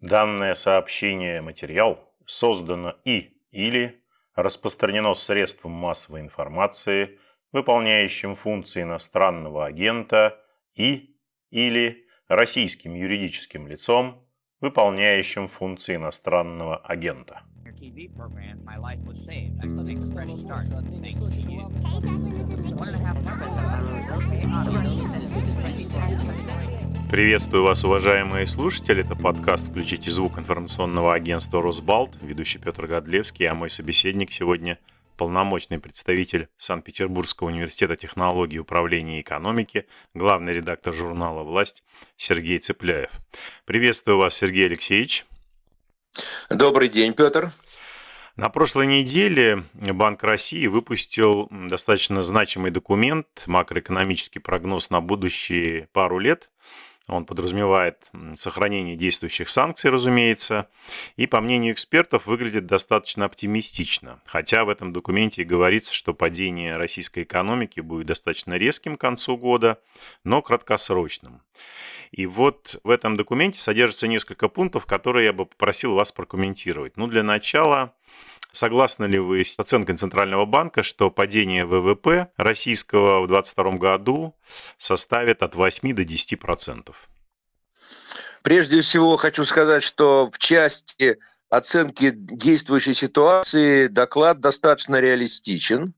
Данное сообщение материал создано и или распространено средством массовой информации, выполняющим функции иностранного агента и или российским юридическим лицом, выполняющим функции иностранного агента. Приветствую вас, уважаемые слушатели. Это подкаст «Включите звук» информационного агентства «Росбалт». Ведущий Петр Годлевский, а мой собеседник сегодня полномочный представитель Санкт-Петербургского университета технологий управления и экономики, главный редактор журнала «Власть» Сергей Цепляев. Приветствую вас, Сергей Алексеевич. Добрый день, Петр. На прошлой неделе Банк России выпустил достаточно значимый документ, макроэкономический прогноз на будущие пару лет, он подразумевает сохранение действующих санкций, разумеется, и, по мнению экспертов, выглядит достаточно оптимистично. Хотя в этом документе и говорится, что падение российской экономики будет достаточно резким к концу года, но краткосрочным. И вот в этом документе содержится несколько пунктов, которые я бы попросил вас прокомментировать. Ну, для начала, Согласны ли вы с оценкой Центрального банка, что падение ВВП российского в 2022 году составит от 8 до 10 процентов? Прежде всего хочу сказать, что в части оценки действующей ситуации доклад достаточно реалистичен,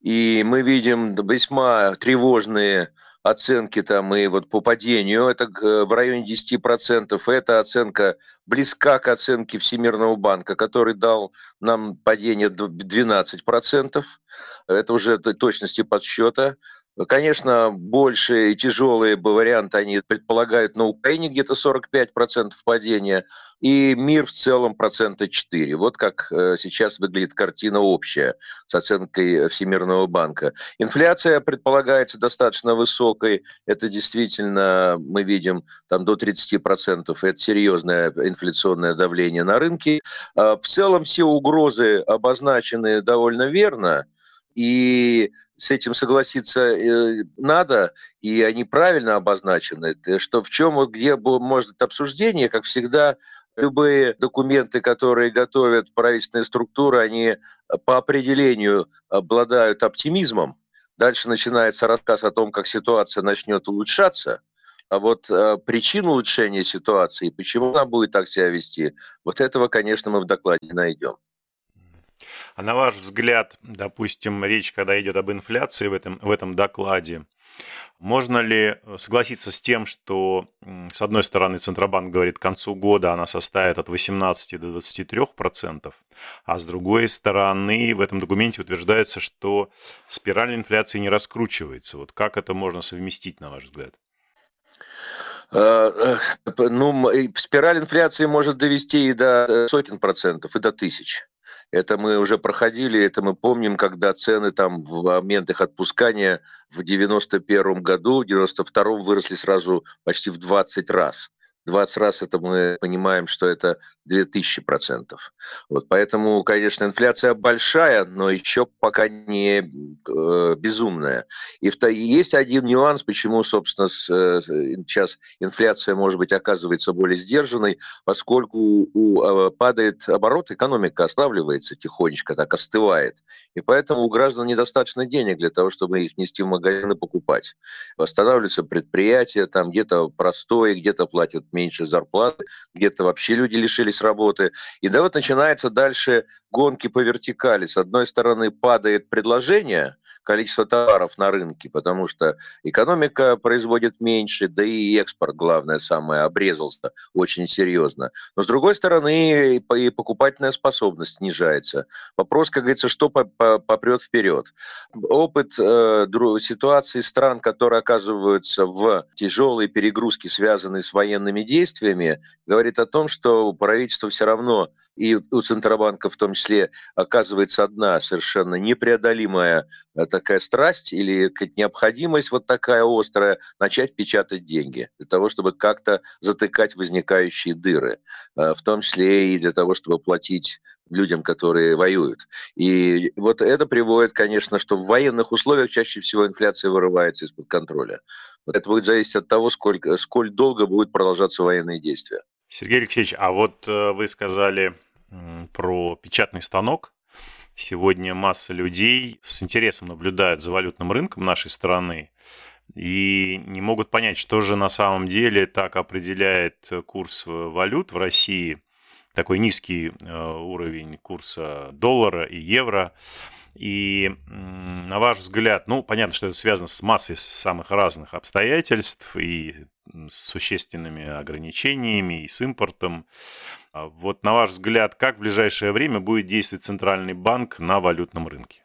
и мы видим весьма тревожные оценки там и вот по падению, это э, в районе 10%, эта оценка близка к оценке Всемирного банка, который дал нам падение 12%, это уже точности подсчета. Конечно, больше и тяжелые варианты они предполагают на Украине где-то 45% падения, и мир в целом процента 4. Вот как э, сейчас выглядит картина общая с оценкой Всемирного банка. Инфляция предполагается достаточно высокой. Это действительно, мы видим, там до 30%. Это серьезное инфляционное давление на рынке. А в целом все угрозы обозначены довольно верно. И с этим согласиться э, надо, и они правильно обозначены, что в чем, вот где может обсуждение, как всегда, любые документы, которые готовят правительственные структуры, они э, по определению обладают оптимизмом. Дальше начинается рассказ о том, как ситуация начнет улучшаться. А вот э, причин улучшения ситуации, почему она будет так себя вести, вот этого, конечно, мы в докладе найдем. А на ваш взгляд, допустим, речь, когда идет об инфляции в этом, в этом докладе, можно ли согласиться с тем, что, с одной стороны, Центробанк говорит, к концу года она составит от 18 до 23 процентов, а с другой стороны, в этом документе утверждается, что спираль инфляции не раскручивается. Вот как это можно совместить, на ваш взгляд? Э, э, ну, спираль инфляции может довести и до э, сотен процентов, и до тысяч. Это мы уже проходили, это мы помним, когда цены там в момент их отпускания в 91 году, в 92 выросли сразу почти в 20 раз. 20 раз это мы понимаем, что это 2000 процентов. Вот поэтому, конечно, инфляция большая, но еще пока не э, безумная. И в, есть один нюанс, почему, собственно, с, э, сейчас инфляция, может быть, оказывается более сдержанной, поскольку у, э, падает оборот, экономика останавливается тихонечко, так остывает. И поэтому у граждан недостаточно денег для того, чтобы их нести в магазины покупать. Восстанавливаются предприятия, там где-то простое, где-то платят меньше зарплаты, где-то вообще люди лишились работы. И да вот начинается дальше гонки по вертикали. С одной стороны падает предложение, количество товаров на рынке, потому что экономика производит меньше, да и экспорт, главное самое, обрезался очень серьезно. Но с другой стороны и покупательная способность снижается. Вопрос, как говорится, что попрет вперед. Опыт э, ситуации стран, которые оказываются в тяжелой перегрузке, связанной с военными действиями, говорит о том, что правительство все равно и у Центробанка в том числе оказывается одна совершенно непреодолимая э, такая страсть или необходимость вот такая острая начать печатать деньги для того, чтобы как-то затыкать возникающие дыры, э, в том числе и для того, чтобы платить людям, которые воюют. И вот это приводит, конечно, что в военных условиях чаще всего инфляция вырывается из-под контроля. Вот это будет зависеть от того, сколько, сколь долго будут продолжаться военные действия. Сергей Алексеевич, а вот э, вы сказали про печатный станок. Сегодня масса людей с интересом наблюдают за валютным рынком нашей страны и не могут понять, что же на самом деле так определяет курс валют в России, такой низкий э, уровень курса доллара и евро. И на ваш взгляд, ну, понятно, что это связано с массой самых разных обстоятельств и с существенными ограничениями, и с импортом. А вот на ваш взгляд, как в ближайшее время будет действовать Центральный банк на валютном рынке?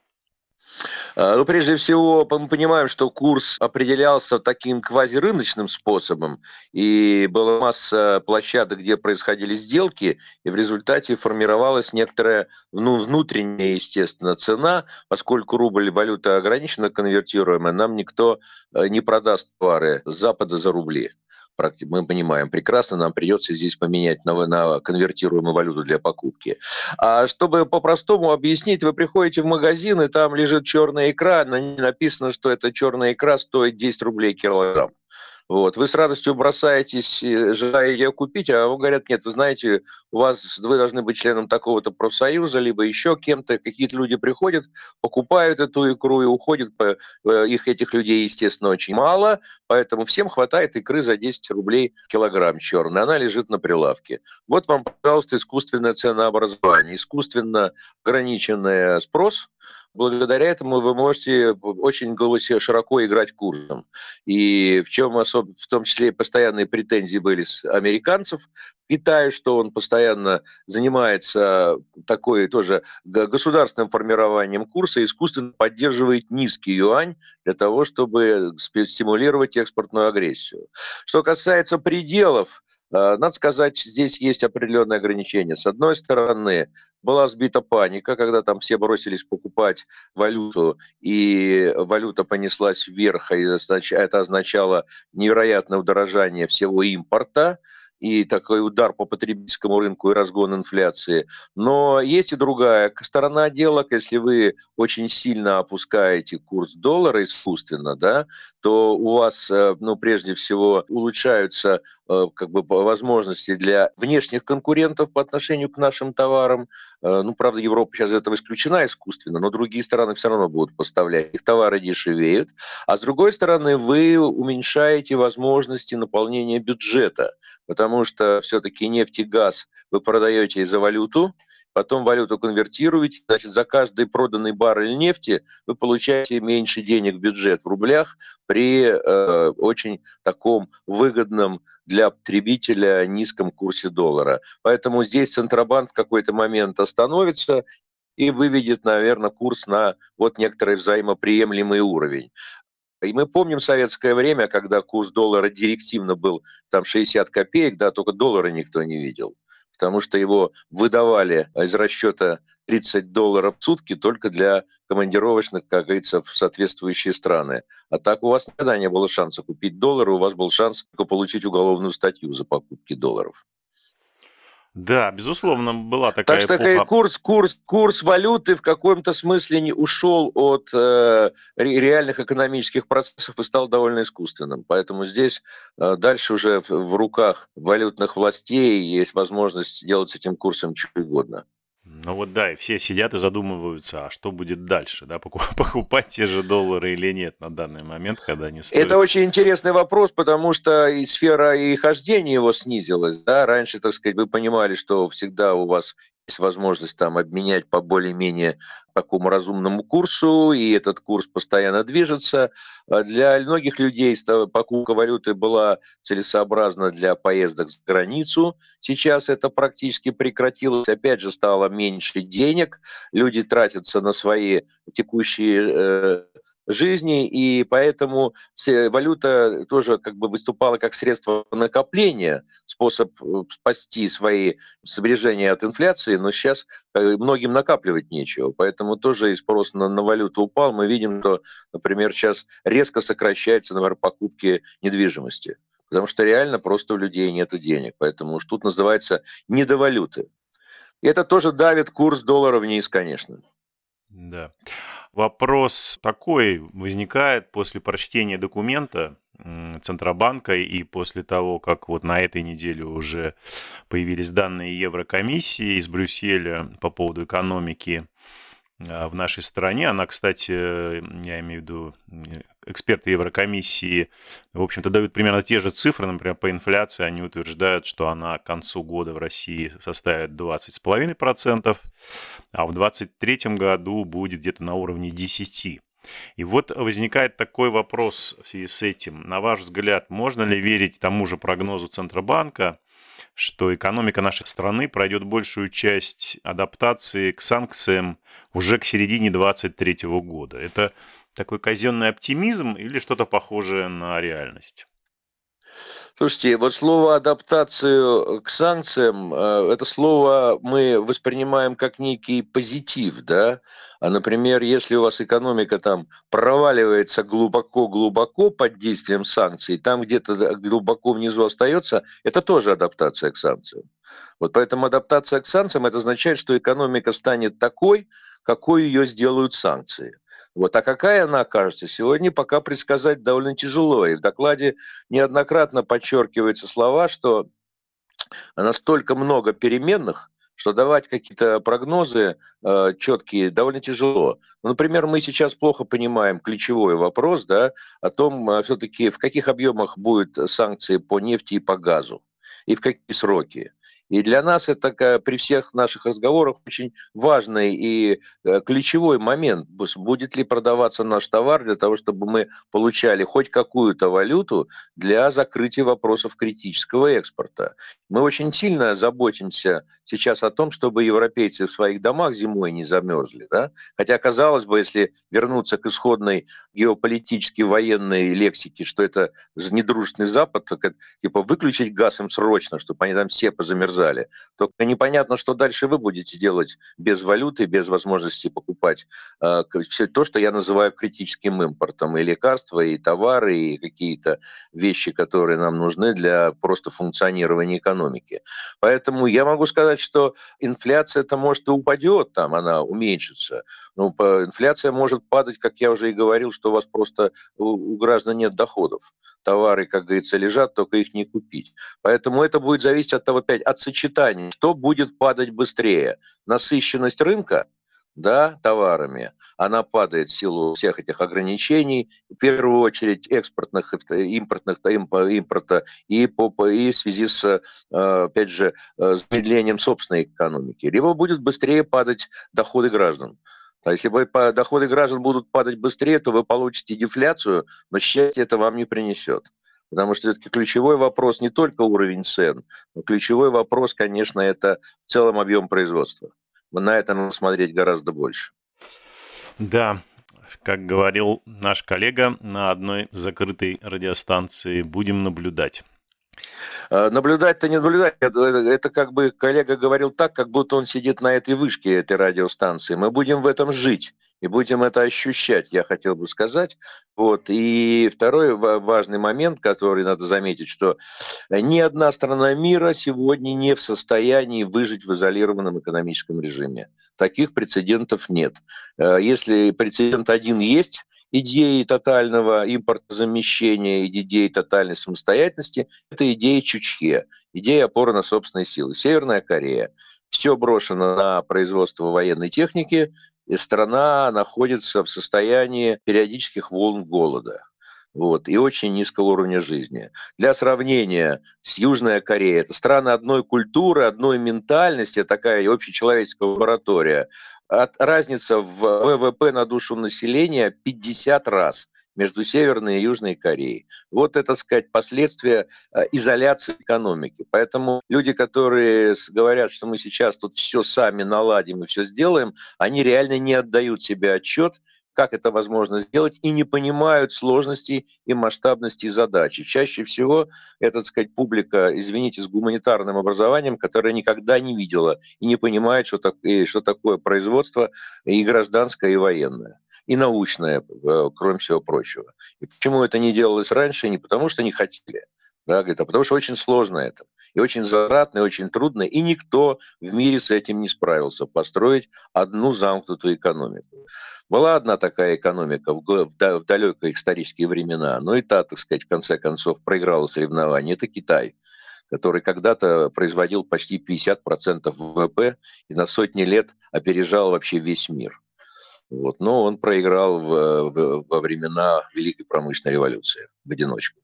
А, ну, прежде всего, мы понимаем, что курс определялся таким квазирыночным способом, и была масса площадок, где происходили сделки, и в результате формировалась некоторая ну, внутренняя, естественно, цена, поскольку рубль валюта ограниченно конвертируемая, нам никто э, не продаст товары с Запада за рубли мы понимаем прекрасно, нам придется здесь поменять на, на конвертируемую валюту для покупки. А чтобы по-простому объяснить, вы приходите в магазин, и там лежит черная икра, на ней написано, что эта черная икра стоит 10 рублей килограмм. Вот. Вы с радостью бросаетесь, желая ее купить, а вам говорят, нет, вы знаете, у вас, вы должны быть членом такого-то профсоюза, либо еще кем-то. Какие-то люди приходят, покупают эту икру и уходят. Э, их, этих людей, естественно, очень мало, поэтому всем хватает икры за 10 рублей килограмм черной. Она лежит на прилавке. Вот вам, пожалуйста, искусственное ценообразование, искусственно ограниченный спрос – благодаря этому вы можете очень широко играть курсом. И в чем особо, в том числе постоянные претензии были с американцев к Китаю, что он постоянно занимается такой тоже государственным формированием курса, искусственно поддерживает низкий юань для того, чтобы стимулировать экспортную агрессию. Что касается пределов, надо сказать, здесь есть определенные ограничения. С одной стороны, была сбита паника, когда там все бросились покупать валюту, и валюта понеслась вверх, и это означало невероятное удорожание всего импорта и такой удар по потребительскому рынку и разгон инфляции. Но есть и другая сторона дела. Если вы очень сильно опускаете курс доллара искусственно, да, то у вас, э, ну, прежде всего, улучшаются э, как бы возможности для внешних конкурентов по отношению к нашим товарам. Э, ну, правда, Европа сейчас из этого исключена искусственно, но другие страны все равно будут поставлять. Их товары дешевеют. А с другой стороны, вы уменьшаете возможности наполнения бюджета, потому что все-таки нефть и газ вы продаете за валюту, потом валюту конвертируете, значит, за каждый проданный баррель нефти вы получаете меньше денег в бюджет в рублях при э, очень таком выгодном для потребителя низком курсе доллара. Поэтому здесь Центробанк в какой-то момент остановится и выведет, наверное, курс на вот некоторый взаимоприемлемый уровень. И мы помним советское время, когда курс доллара директивно был там 60 копеек, да, только доллара никто не видел потому что его выдавали из расчета 30 долларов в сутки только для командировочных, как говорится, в соответствующие страны. А так у вас никогда не было шанса купить доллары, у вас был шанс получить уголовную статью за покупки долларов. Да, безусловно, была такая Так что эпоха. курс, курс, курс валюты в каком-то смысле не ушел от э, реальных экономических процессов и стал довольно искусственным. Поэтому здесь э, дальше уже в, в руках валютных властей есть возможность делать с этим курсом что угодно. Ну вот да, и все сидят и задумываются, а что будет дальше, да, покупать те же доллары или нет на данный момент, когда они стоят. Это очень интересный вопрос, потому что и сфера и хождения его снизилась, да, раньше, так сказать, вы понимали, что всегда у вас есть возможность там обменять по более-менее такому разумному курсу, и этот курс постоянно движется. А для многих людей покупка валюты была целесообразна для поездок за границу. Сейчас это практически прекратилось. Опять же, стало меньше денег. Люди тратятся на свои текущие э, жизни, и поэтому валюта тоже как бы выступала как средство накопления, способ э, спасти свои сбережения от инфляции, но сейчас э, многим накапливать нечего, поэтому тоже и спрос на, на валюту упал. Мы видим, что, например, сейчас резко сокращается, например, покупки недвижимости, потому что реально просто у людей нет денег, поэтому уж тут называется недовалюты. И это тоже давит курс доллара вниз, конечно. Да. Вопрос такой возникает после прочтения документа Центробанка, и после того, как вот на этой неделе уже появились данные Еврокомиссии из Брюсселя по поводу экономики в нашей стране. Она, кстати, я имею в виду эксперты Еврокомиссии, в общем-то, дают примерно те же цифры, например, по инфляции. Они утверждают, что она к концу года в России составит 20,5%, а в 2023 году будет где-то на уровне 10%. И вот возникает такой вопрос в связи с этим. На ваш взгляд, можно ли верить тому же прогнозу Центробанка, что экономика нашей страны пройдет большую часть адаптации к санкциям уже к середине 2023 года? Это такой казенный оптимизм или что-то похожее на реальность? Слушайте, вот слово адаптацию к санкциям, э, это слово мы воспринимаем как некий позитив, да? А, например, если у вас экономика там проваливается глубоко-глубоко под действием санкций, там где-то глубоко внизу остается, это тоже адаптация к санкциям. Вот поэтому адаптация к санкциям, это означает, что экономика станет такой, какой ее сделают санкции. Вот. А какая она окажется, сегодня пока предсказать довольно тяжело. И в докладе неоднократно подчеркиваются слова, что настолько много переменных, что давать какие-то прогнозы э, четкие довольно тяжело. Ну, например, мы сейчас плохо понимаем ключевой вопрос да, о том, э, все-таки в каких объемах будут санкции по нефти и по газу и в какие сроки. И для нас это при всех наших разговорах очень важный и э, ключевой момент. Будет ли продаваться наш товар для того, чтобы мы получали хоть какую-то валюту для закрытия вопросов критического экспорта. Мы очень сильно заботимся сейчас о том, чтобы европейцы в своих домах зимой не замерзли. Да? Хотя, казалось бы, если вернуться к исходной геополитической военной лексике, что это недружественный Запад, то типа выключить газ им срочно, чтобы они там все позамерзали замерзали. Только непонятно, что дальше вы будете делать без валюты, без возможности покупать э, все то, что я называю критическим импортом, и лекарства, и товары, и какие-то вещи, которые нам нужны для просто функционирования экономики. Поэтому я могу сказать, что инфляция это может и упадет, там она уменьшится. Но инфляция может падать, как я уже и говорил, что у вас просто у граждан нет доходов. Товары, как говорится, лежат, только их не купить. Поэтому это будет зависеть от того, опять, от сочетании, что будет падать быстрее. Насыщенность рынка да, товарами, она падает в силу всех этих ограничений, в первую очередь экспортных, импортных, импорта и, по, и в связи с, э, опять же, э, замедлением собственной экономики. Либо будет быстрее падать доходы граждан. А если вы, доходы граждан будут падать быстрее, то вы получите дефляцию, но счастье это вам не принесет. Потому что все-таки ключевой вопрос не только уровень цен, но ключевой вопрос, конечно, это в целом объем производства. На это надо смотреть гораздо больше. Да, как говорил наш коллега на одной закрытой радиостанции, будем наблюдать. Э, наблюдать-то не наблюдать. Это, это как бы коллега говорил так, как будто он сидит на этой вышке этой радиостанции. Мы будем в этом жить и будем это ощущать, я хотел бы сказать. Вот. И второй важный момент, который надо заметить, что ни одна страна мира сегодня не в состоянии выжить в изолированном экономическом режиме. Таких прецедентов нет. Э, если прецедент один есть, идеи тотального импортозамещения и идеи тотальной самостоятельности – это идея Чучхе, идея опоры на собственные силы. Северная Корея. Все брошено на производство военной техники, и страна находится в состоянии периодических волн голода вот, и очень низкого уровня жизни. Для сравнения с Южной Кореей, это страны одной культуры, одной ментальности, такая общечеловеческая лаборатория. От, разница в ВВП на душу населения 50 раз между Северной и Южной Кореей. Вот это, так сказать, последствия э, изоляции экономики. Поэтому люди, которые говорят, что мы сейчас тут все сами наладим и все сделаем, они реально не отдают себе отчет, как это возможно сделать, и не понимают сложностей и масштабности задачи. Чаще всего это, так сказать, публика, извините, с гуманитарным образованием, которая никогда не видела и не понимает, что, так, что такое производство и гражданское, и военное и научное, э, кроме всего прочего. И почему это не делалось раньше? Не потому, что не хотели, да, говорит, а потому что очень сложно это. и очень затратно, и очень трудно, и никто в мире с этим не справился, построить одну замкнутую экономику. Была одна такая экономика в, в, далекие исторические времена, но и та, так сказать, в конце концов проиграла соревнования. Это Китай который когда-то производил почти 50% ВВП и на сотни лет опережал вообще весь мир. Вот. Но он проиграл в, в, во времена Великой промышленной революции в одиночку.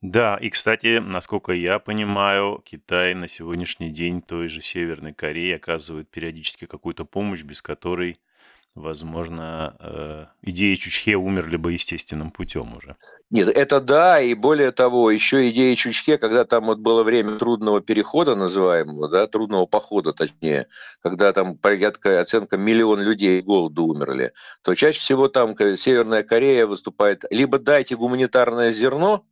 Да, и, кстати, насколько я понимаю, Китай на сегодняшний день той же Северной Кореи оказывает периодически какую-то помощь, без которой возможно, э, идеи Чучхе умерли бы естественным путем уже. Нет, это да, и более того, еще идеи Чучхе, когда там вот было время трудного перехода, называемого, да, трудного похода, точнее, когда там порядка оценка миллион людей голоду умерли, то чаще всего там Северная Корея выступает, либо дайте гуманитарное зерно,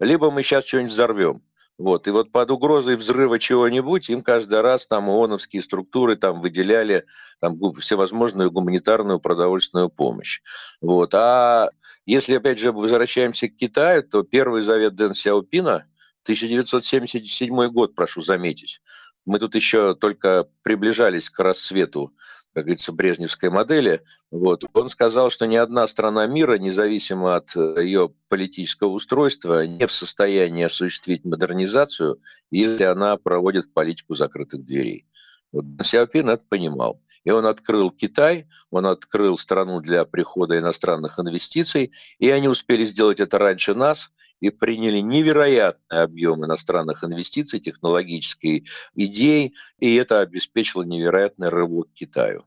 либо мы сейчас что-нибудь взорвем. Вот. И вот под угрозой взрыва чего-нибудь им каждый раз там ООНовские структуры там выделяли там, всевозможную гуманитарную продовольственную помощь. Вот. А если, опять же, возвращаемся к Китаю, то первый завет Дэн Сяопина, 1977 год, прошу заметить, мы тут еще только приближались к рассвету как говорится, брежневской модели, вот, он сказал, что ни одна страна мира, независимо от э, ее политического устройства, не в состоянии осуществить модернизацию, если она проводит политику закрытых дверей. Вот Сяопин это понимал. И он открыл Китай, он открыл страну для прихода иностранных инвестиций, и они успели сделать это раньше нас – и приняли невероятный объем иностранных инвестиций, технологической идей, и это обеспечило невероятный рывок Китаю.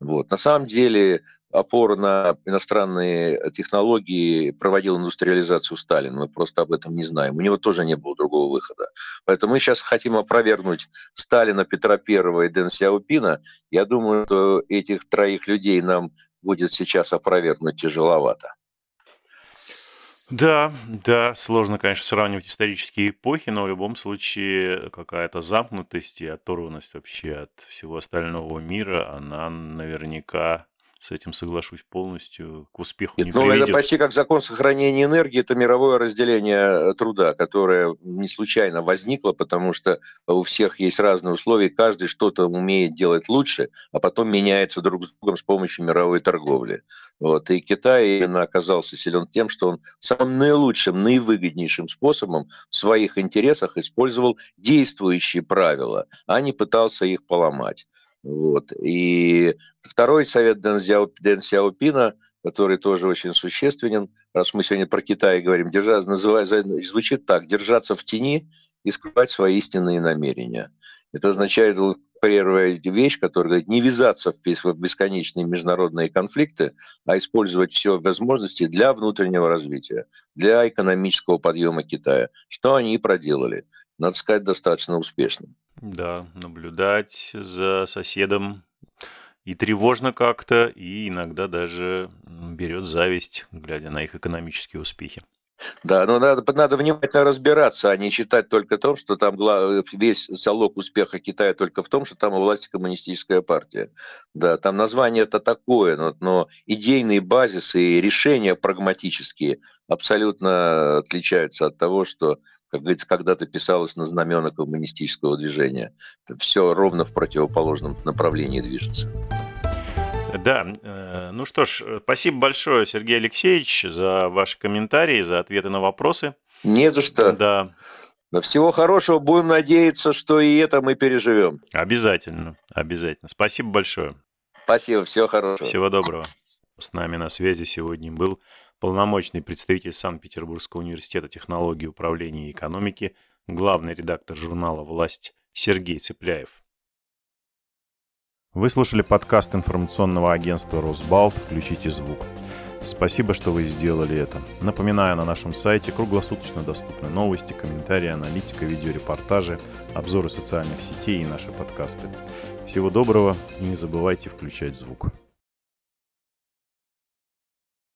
Вот. На самом деле опора на иностранные технологии проводил индустриализацию Сталин. Мы просто об этом не знаем. У него тоже не было другого выхода. Поэтому мы сейчас хотим опровергнуть Сталина, Петра Первого и Дэн Сяопина. Я думаю, что этих троих людей нам будет сейчас опровергнуть тяжеловато. Да, да, сложно, конечно, сравнивать исторические эпохи, но в любом случае какая-то замкнутость и оторванность вообще от всего остального мира, она наверняка с этим соглашусь полностью, к успеху Нет, не ну, приведет. Это почти как закон сохранения энергии, это мировое разделение труда, которое не случайно возникло, потому что у всех есть разные условия, каждый что-то умеет делать лучше, а потом меняется друг с другом с помощью мировой торговли. Вот. И Китай именно оказался силен тем, что он самым наилучшим, наивыгоднейшим способом в своих интересах использовал действующие правила, а не пытался их поломать. Вот. И второй совет Дэн, Зяо, Дэн Сяопина, который тоже очень существенен, раз мы сегодня про Китай говорим, держаться, называет, звучит так, держаться в тени и скрывать свои истинные намерения. Это означает первая вещь, которая говорит, не вязаться в бесконечные международные конфликты, а использовать все возможности для внутреннего развития, для экономического подъема Китая, что они и проделали. Надо сказать, достаточно успешно. Да, наблюдать за соседом и тревожно как-то, и иногда даже берет зависть, глядя на их экономические успехи. Да, но надо, надо внимательно разбираться, а не читать только то, что там весь залог успеха Китая только в том, что там у власти коммунистическая партия. Да, там название это такое, но, но идейные базисы и решения прагматические абсолютно отличаются от того, что как говорится, когда-то писалось на знамена коммунистического движения. Все ровно в противоположном направлении движется. Да, э, ну что ж, спасибо большое, Сергей Алексеевич, за ваши комментарии, за ответы на вопросы. Не за что. Да. Но всего хорошего, будем надеяться, что и это мы переживем. Обязательно, обязательно. Спасибо большое. Спасибо, всего хорошего. Всего доброго. С нами на связи сегодня был полномочный представитель Санкт-Петербургского университета технологии управления и экономики, главный редактор журнала «Власть» Сергей Цепляев. Вы слушали подкаст информационного агентства «Росбалт. Включите звук». Спасибо, что вы сделали это. Напоминаю, на нашем сайте круглосуточно доступны новости, комментарии, аналитика, видеорепортажи, обзоры социальных сетей и наши подкасты. Всего доброго и не забывайте включать звук.